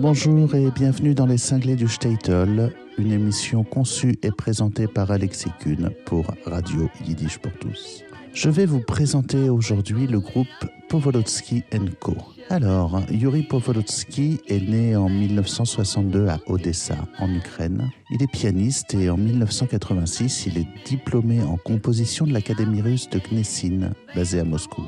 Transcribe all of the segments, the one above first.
Bonjour et bienvenue dans les cinglés du Statel, une émission conçue et présentée par Alexis Kuhn pour Radio Yiddish pour tous. Je vais vous présenter aujourd'hui le groupe Povolotsky Co. Alors, Yuri Povolotsky est né en 1962 à Odessa, en Ukraine. Il est pianiste et en 1986, il est diplômé en composition de l'Académie russe de Knessin, basée à Moscou.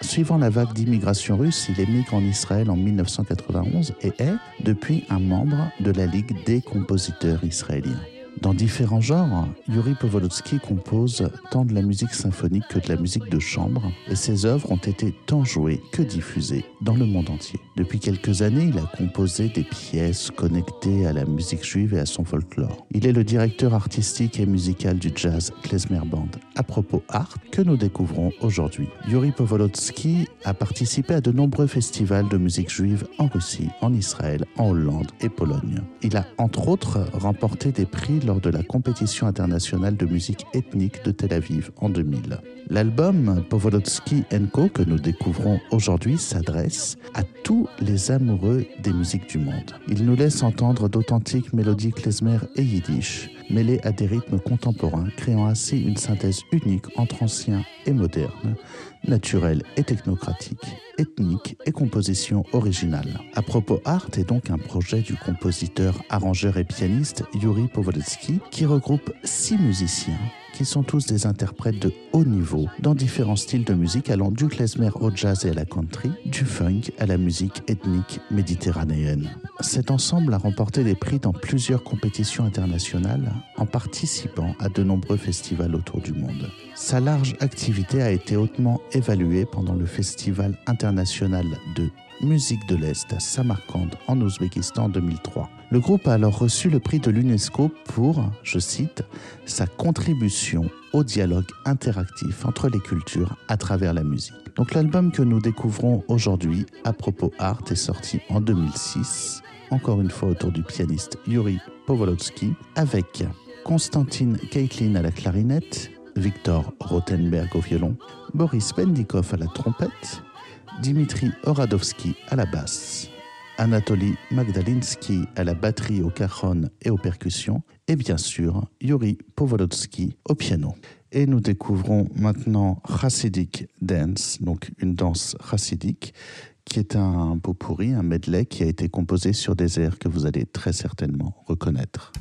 Suivant la vague d'immigration russe, il émigre en Israël en 1991 et est, depuis, un membre de la Ligue des compositeurs israéliens. Dans différents genres, Yuri Povolotsky compose tant de la musique symphonique que de la musique de chambre, et ses œuvres ont été tant jouées que diffusées dans le monde entier. Depuis quelques années, il a composé des pièces connectées à la musique juive et à son folklore. Il est le directeur artistique et musical du jazz Klezmer Band à propos art que nous découvrons aujourd'hui? Yuri Povolotsky a participé à de nombreux festivals de musique juive en Russie, en Israël, en Hollande et Pologne. Il a entre autres remporté des prix lors de la compétition internationale de musique ethnique de Tel Aviv en 2000. L'album Povolotsky Co que nous découvrons aujourd'hui s'adresse à tous les amoureux des musiques du monde. Il nous laisse entendre d'authentiques mélodies klezmer et yiddish, mêlées à des rythmes contemporains, créant ainsi une synthèse unique entre ancien et moderne, naturelle et technocratique, ethnique et composition originale. À propos Art est donc un projet du compositeur, arrangeur et pianiste Yuri Povolotsky qui regroupe six musiciens qui sont tous des interprètes de haut niveau dans différents styles de musique allant du klezmer au jazz et à la country, du funk à la musique ethnique méditerranéenne. Cet ensemble a remporté des prix dans plusieurs compétitions internationales en participant à de nombreux festivals autour du monde. Sa large activité a été hautement évaluée pendant le Festival international de musique de l'Est à Samarkand en Ouzbékistan en 2003. Le groupe a alors reçu le prix de l'UNESCO pour, je cite, sa contribution au dialogue interactif entre les cultures à travers la musique. Donc l'album que nous découvrons aujourd'hui, à propos art, est sorti en 2006, encore une fois autour du pianiste Yuri Povolotsky, avec Constantine Keitlin à la clarinette, Victor Rothenberg au violon, Boris Pendikov à la trompette, Dimitri Oradovsky à la basse. Anatoly Magdalinsky à la batterie, au cajon et aux percussions, et bien sûr Yuri Povolotsky au piano. Et nous découvrons maintenant Chassidic Dance, donc une danse chassidique, qui est un beau pourri, un medley qui a été composé sur des airs que vous allez très certainement reconnaître.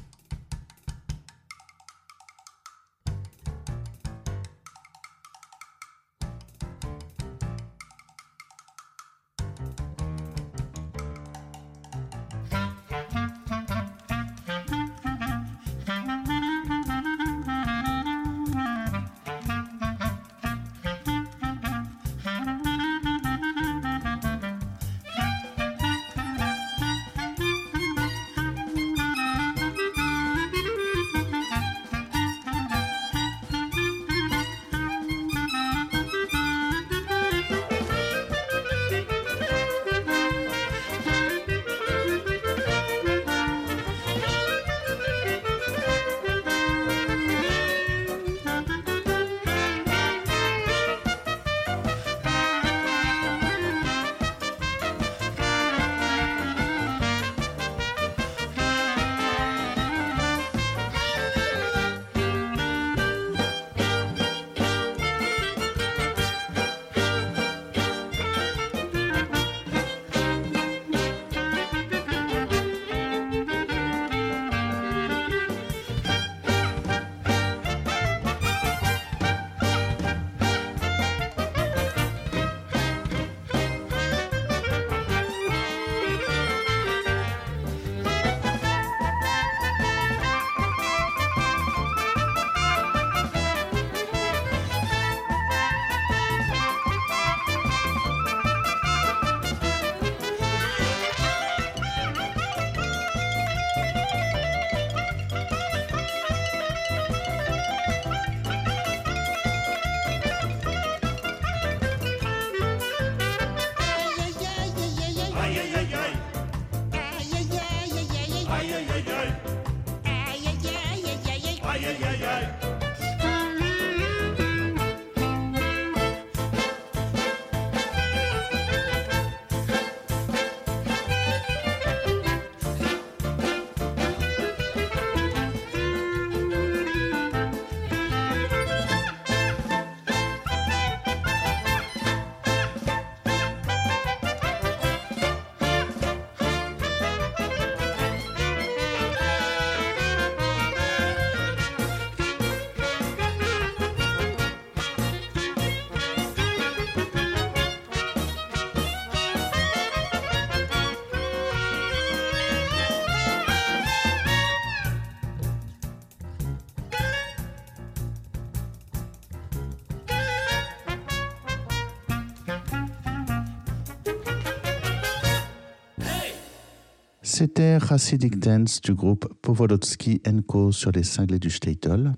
C'était Hasidic Dance du groupe Powolowski Co sur les cinglés du Statel.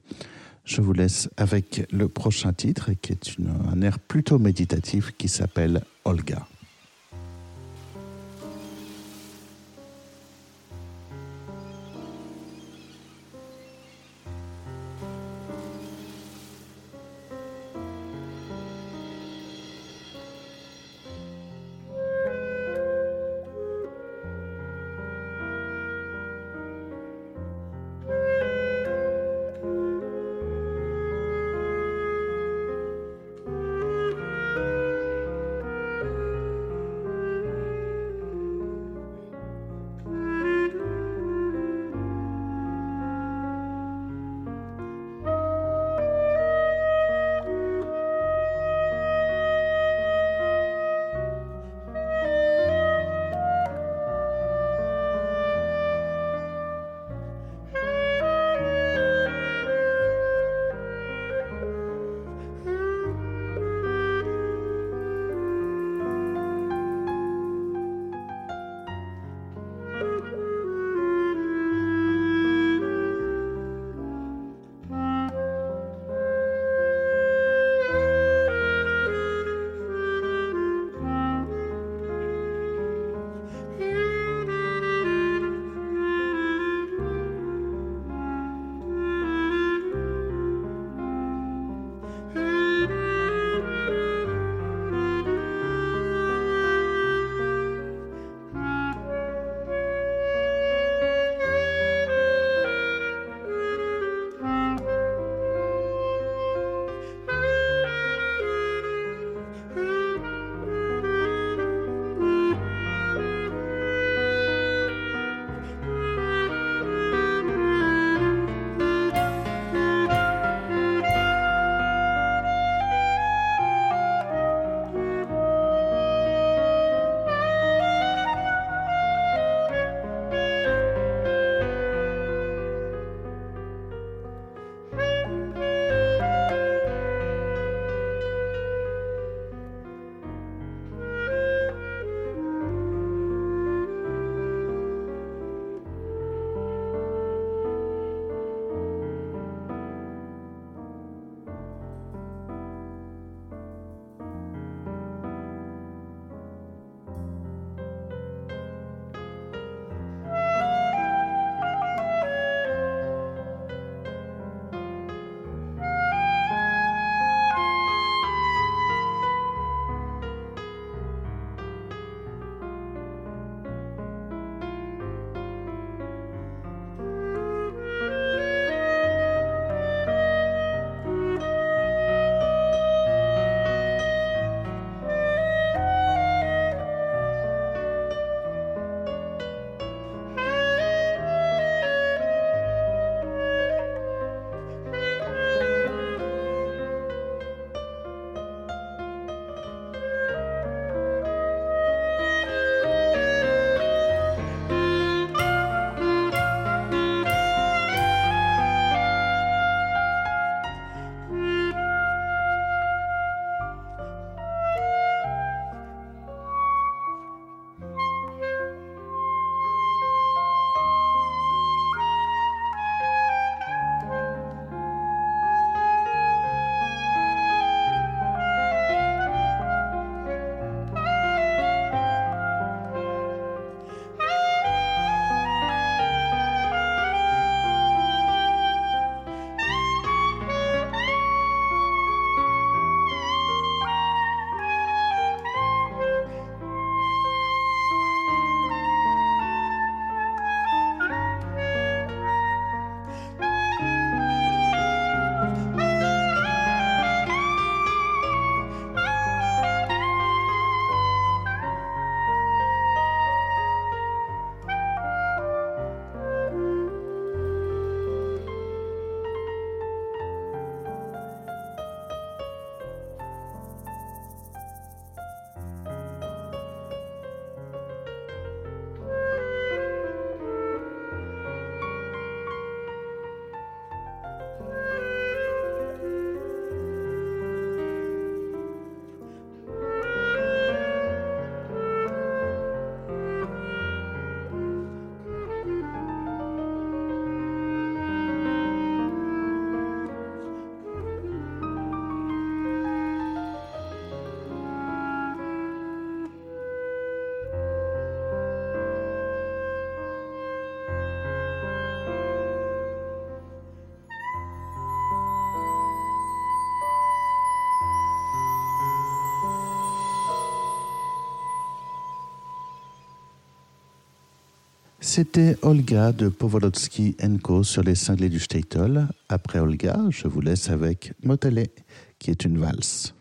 Je vous laisse avec le prochain titre qui est une, un air plutôt méditatif qui s'appelle Olga. C'était Olga de Powolowski Co sur les cinglés du Statel. Après Olga, je vous laisse avec Motelé, qui est une valse.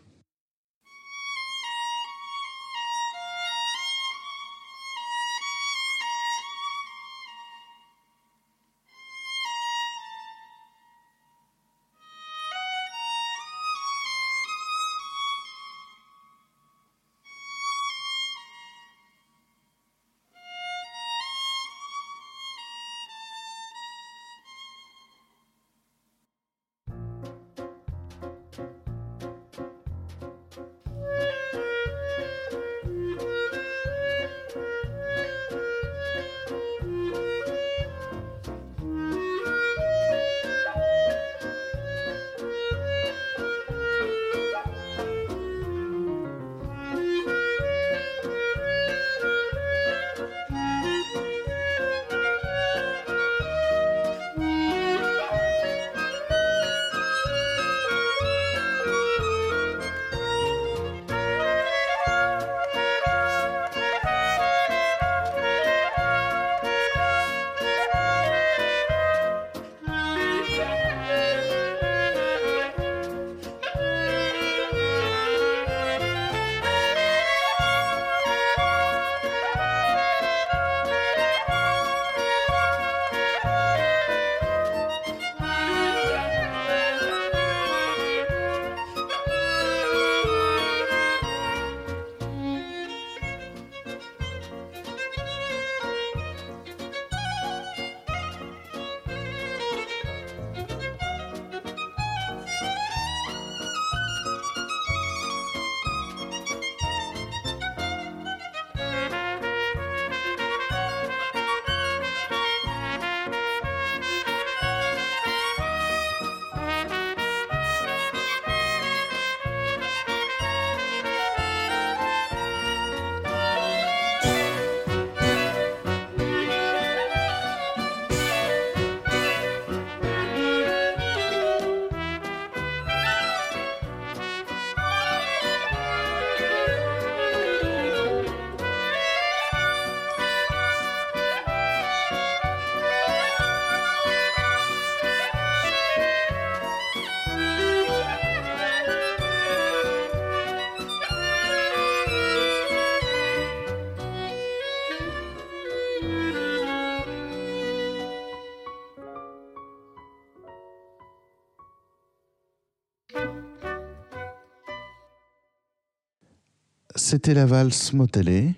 C'était la valse Motelé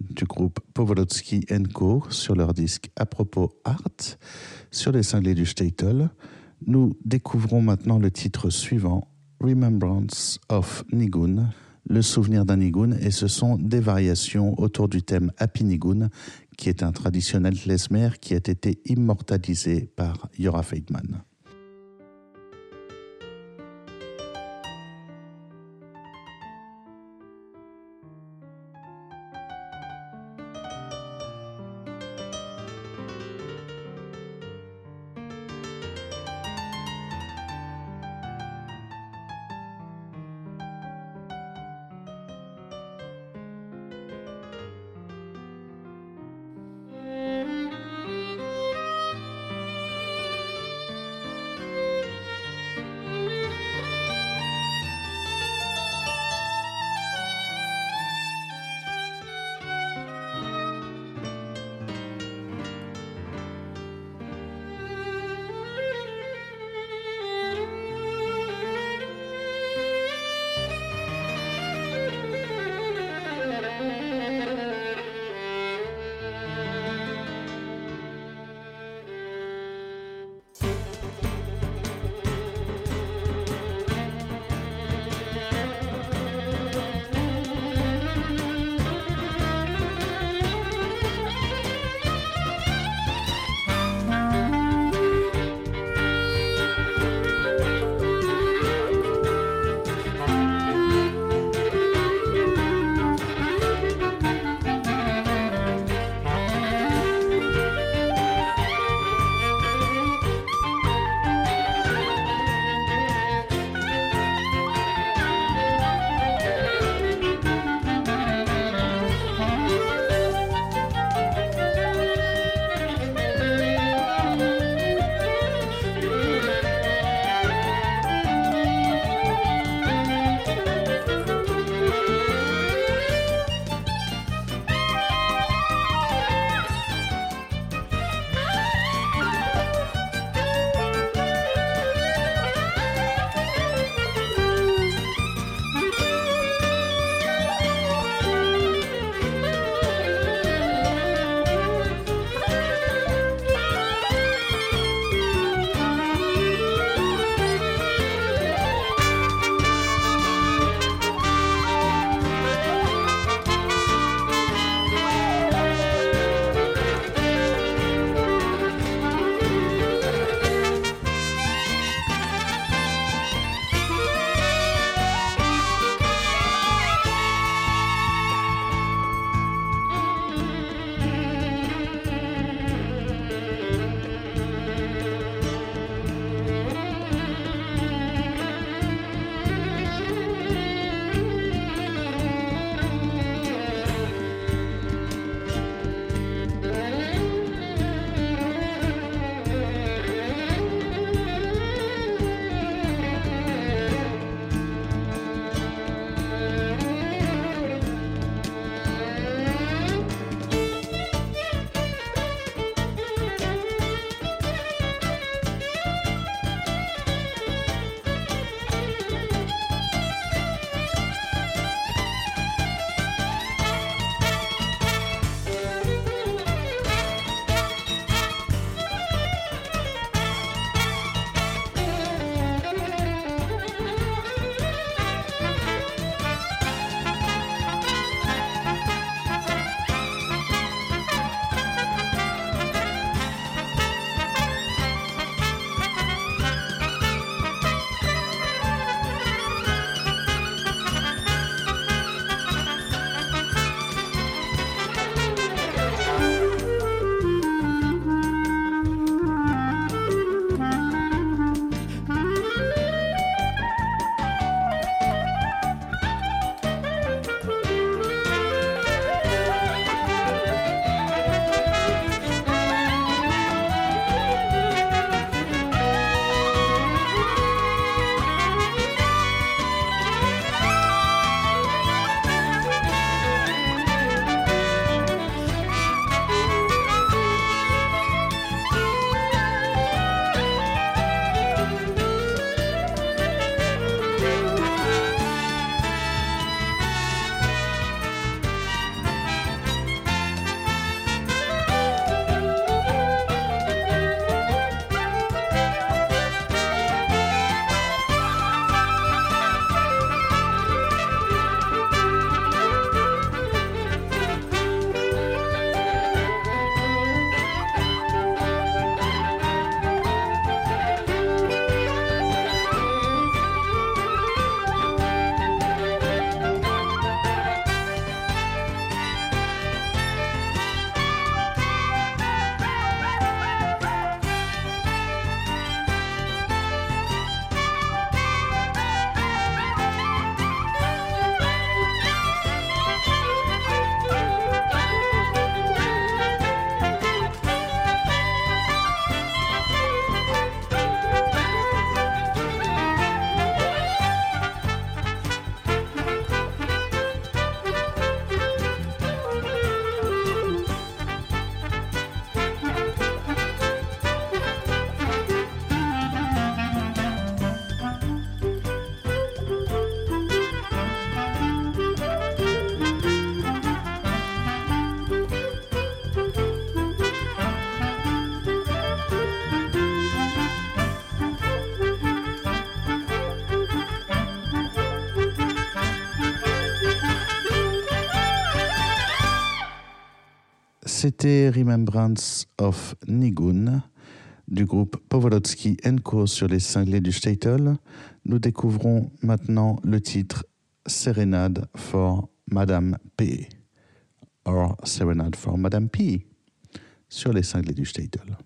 du groupe Powolowski Co sur leur disque À propos Art sur les cinglés du Statel. Nous découvrons maintenant le titre suivant Remembrance of Nigun, le souvenir d'un Nigun, et ce sont des variations autour du thème Happy Nigun, qui est un traditionnel klezmer qui a été immortalisé par Yora Feidman. C'était Remembrance of Nigun du groupe Powolowski Co sur les cinglés du Statel. Nous découvrons maintenant le titre Serenade for Madame P. Or Serenade for Madame P sur les cinglés du Statel.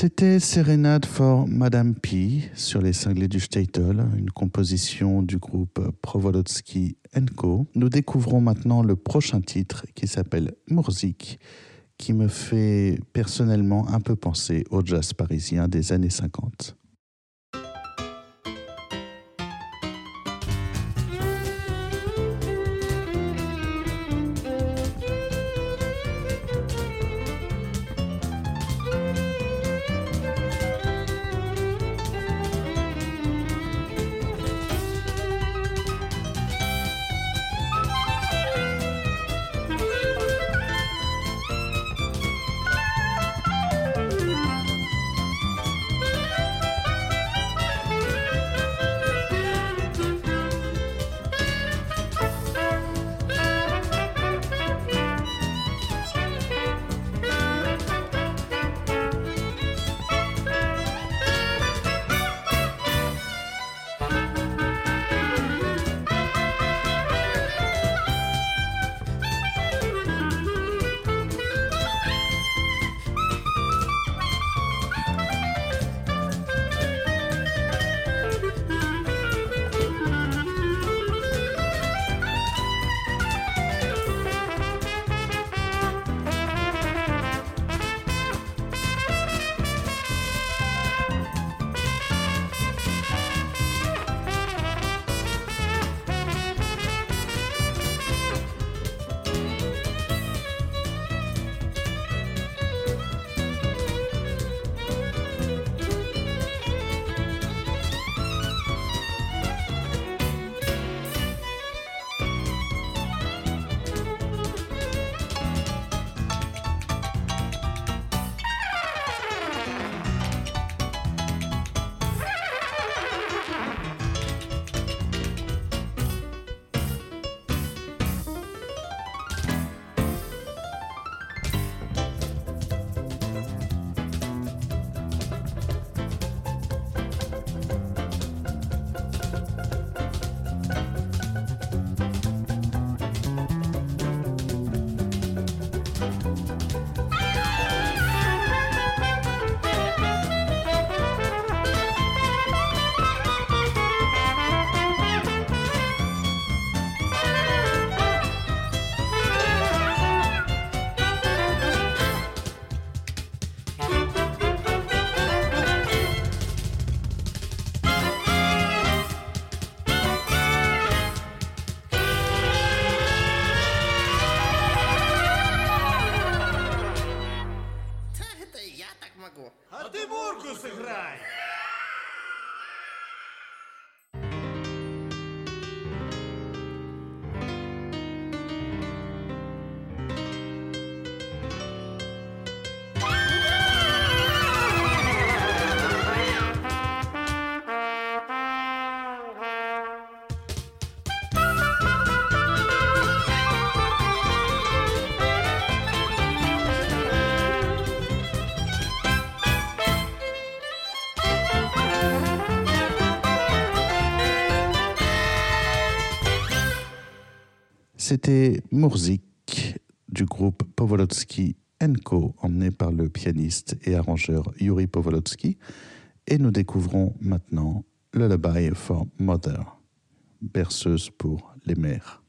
C'était Serenade for Madame P sur les cinglés du Statel, une composition du groupe Provolodski Co. Nous découvrons maintenant le prochain titre qui s'appelle Murzik, qui me fait personnellement un peu penser au jazz parisien des années 50. C'était Murzik du groupe Povolotsky Co, emmené par le pianiste et arrangeur Yuri Povolotsky. Et nous découvrons maintenant Lullaby for Mother, berceuse pour les mères.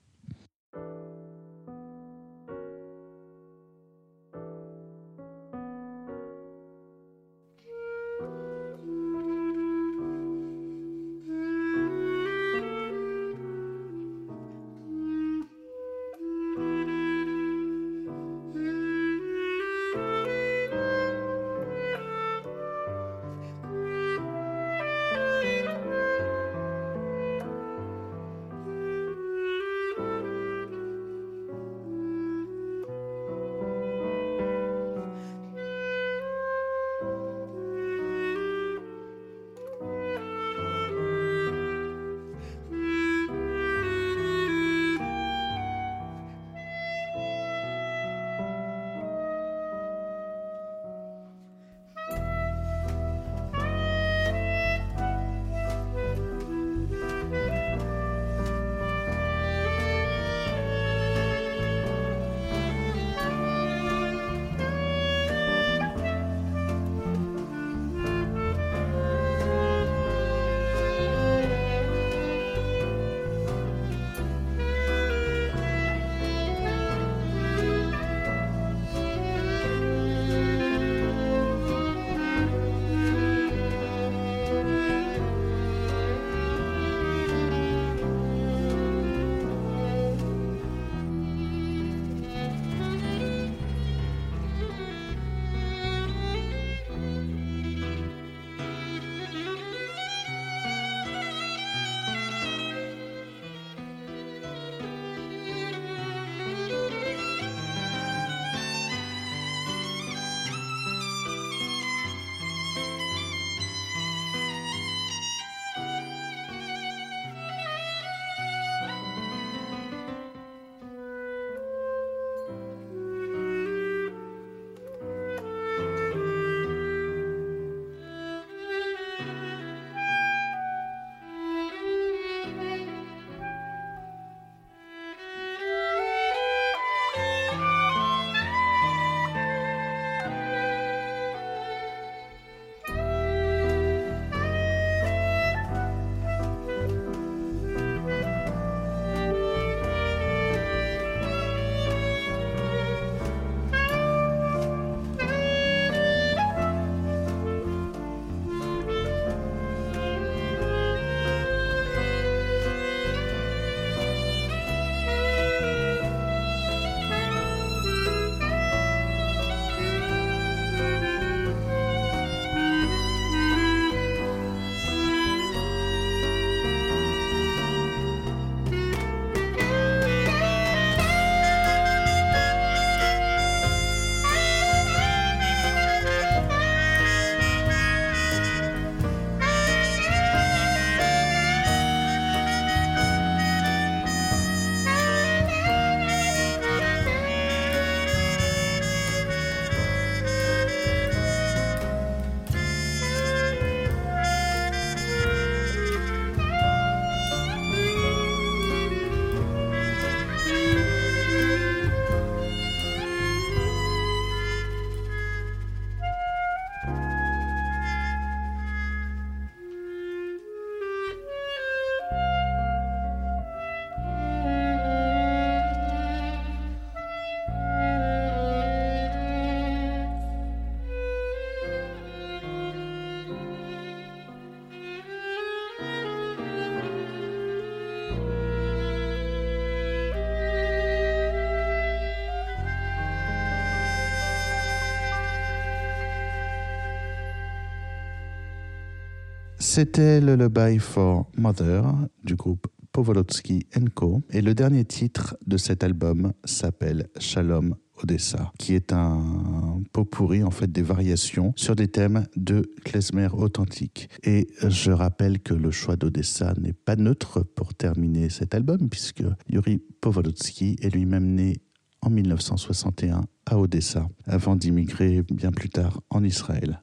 C'était le Lullaby for Mother du groupe Povolotsky Co. Et le dernier titre de cet album s'appelle Shalom Odessa, qui est un pot pourri, en fait, des variations sur des thèmes de klezmer authentique. Et je rappelle que le choix d'Odessa n'est pas neutre pour terminer cet album, puisque Yuri Povolotsky est lui-même né en 1961 à Odessa, avant d'immigrer bien plus tard en Israël.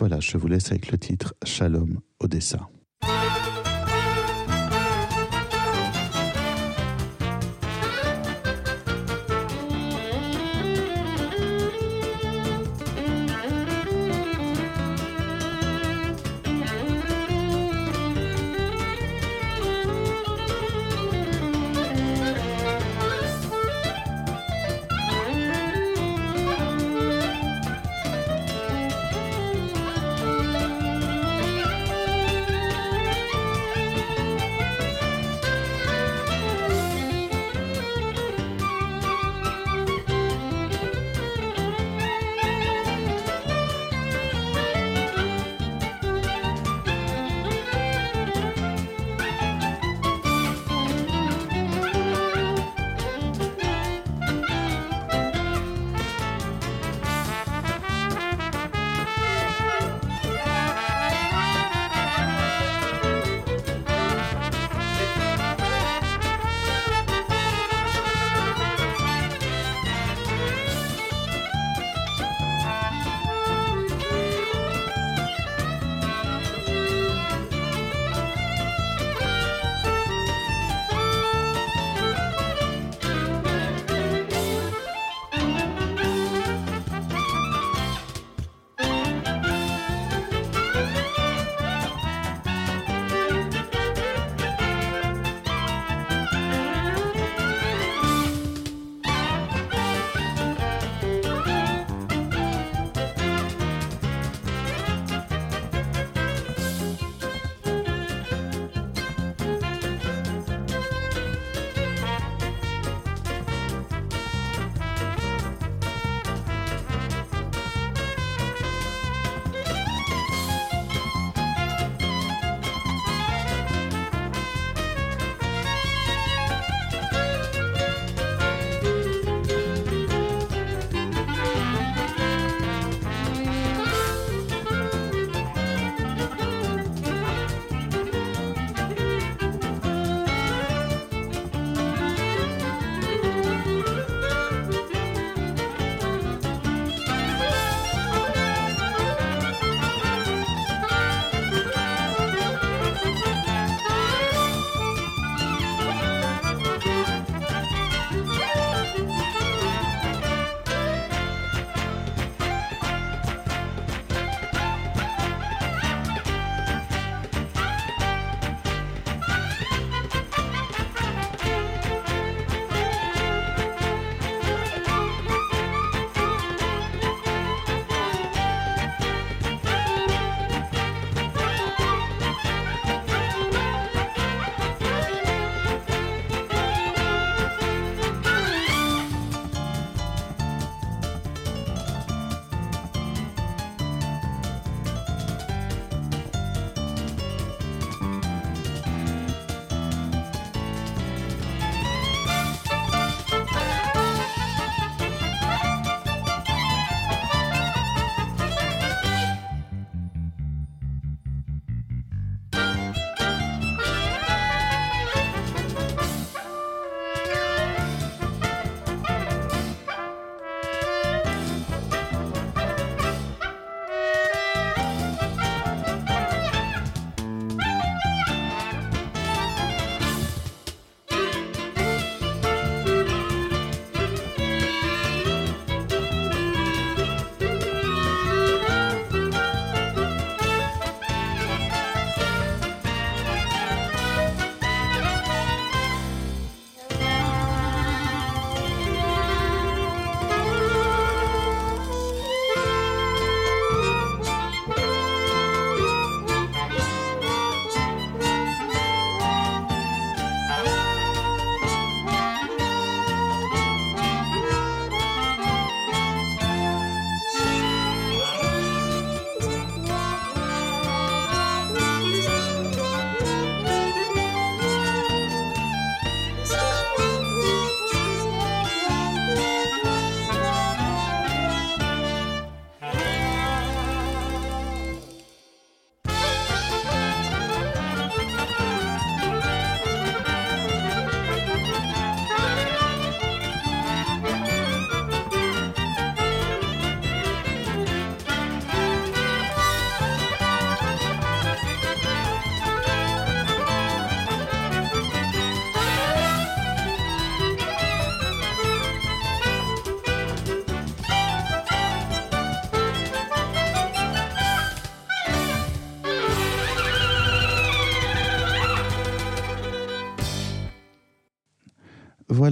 Voilà, je vous laisse avec le titre Shalom Odessa.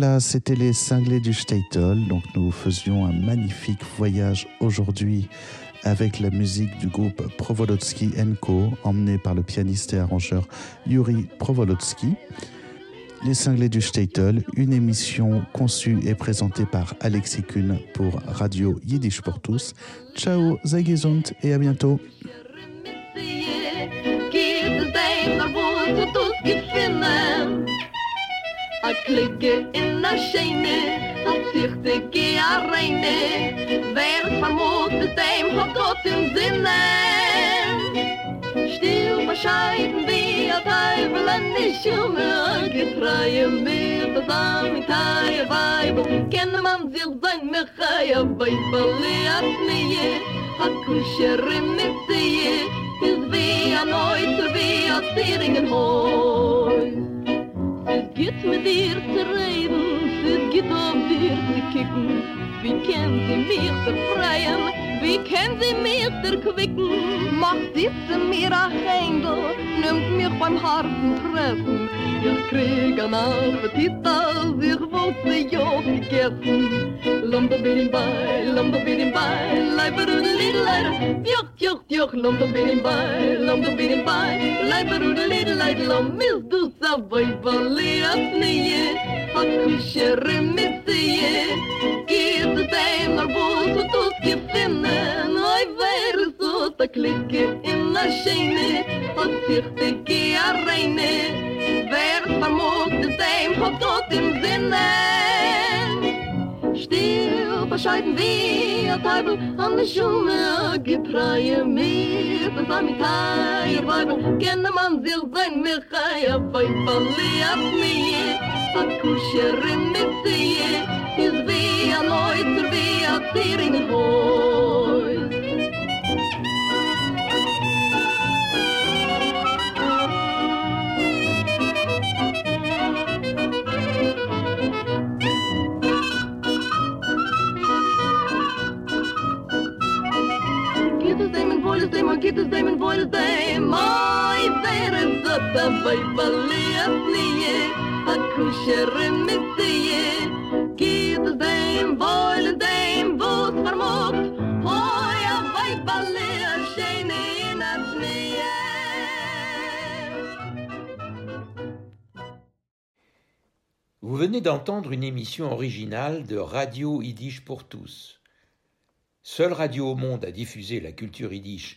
Voilà, c'était les cinglés du Statel. Donc nous faisions un magnifique voyage aujourd'hui avec la musique du groupe Provolodski Co, emmené par le pianiste et arrangeur Yuri Provolodski. Les cinglés du Statel, une émission conçue et présentée par Alexis Kuhn pour Radio Yiddish pour tous. Ciao, gesund et à bientôt. A klikke in a scheine, a zichte ge a reine, wer vermut mit dem hat Gott im Sinne. Still bescheiden wie a Teufel an die Schumme, getreue mir das Amitaie Weibel, kenne man sich sein Mechaia Weibel, leat nie, a kusher im Mitzie, is wie a Neuzer, wie a Zieringen Hoi. Es geht mit dir zu reden, es geht auf dir zu kicken. Wie kennt sie mich befreien, wie kennt sie mich erquicken? Macht sie zu mir ein Händel, nimmt mich beim harten Treffen. Jeder krieg en appetit als ich wollte ja gegessen. Lumbebidim bei, lumbebidim bei, leiber und lidleid, joch, joch, joch, lumbebidim bei, lumbebidim bei, leiber und lidleid, lomis du savoi valiatnie, hakushere mitzie, geht es einmal, wo du tust gefinnen, a er klicke in na scheine und sich de kia reine wer vermut de sein hat tot im sinne. Still bescheiden wir, a teibel an de schumme gepreie mir was er mit teil weibel kenne man sich sein mir chaya bei verliert mir hat kusher mit sie is wie a neuter wie a tiering hoch Kuscherin mit sie Get es dem, voil es dem, wo's vermogt Hoi, a Weibel liat scheine in a Schnee Vous venez d'entendre une émission originale de Radio Yiddish pour tous. Seule radio au monde à diffuser la culture yiddish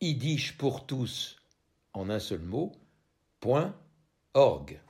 www.yiddishpourtous en un seul mot, org.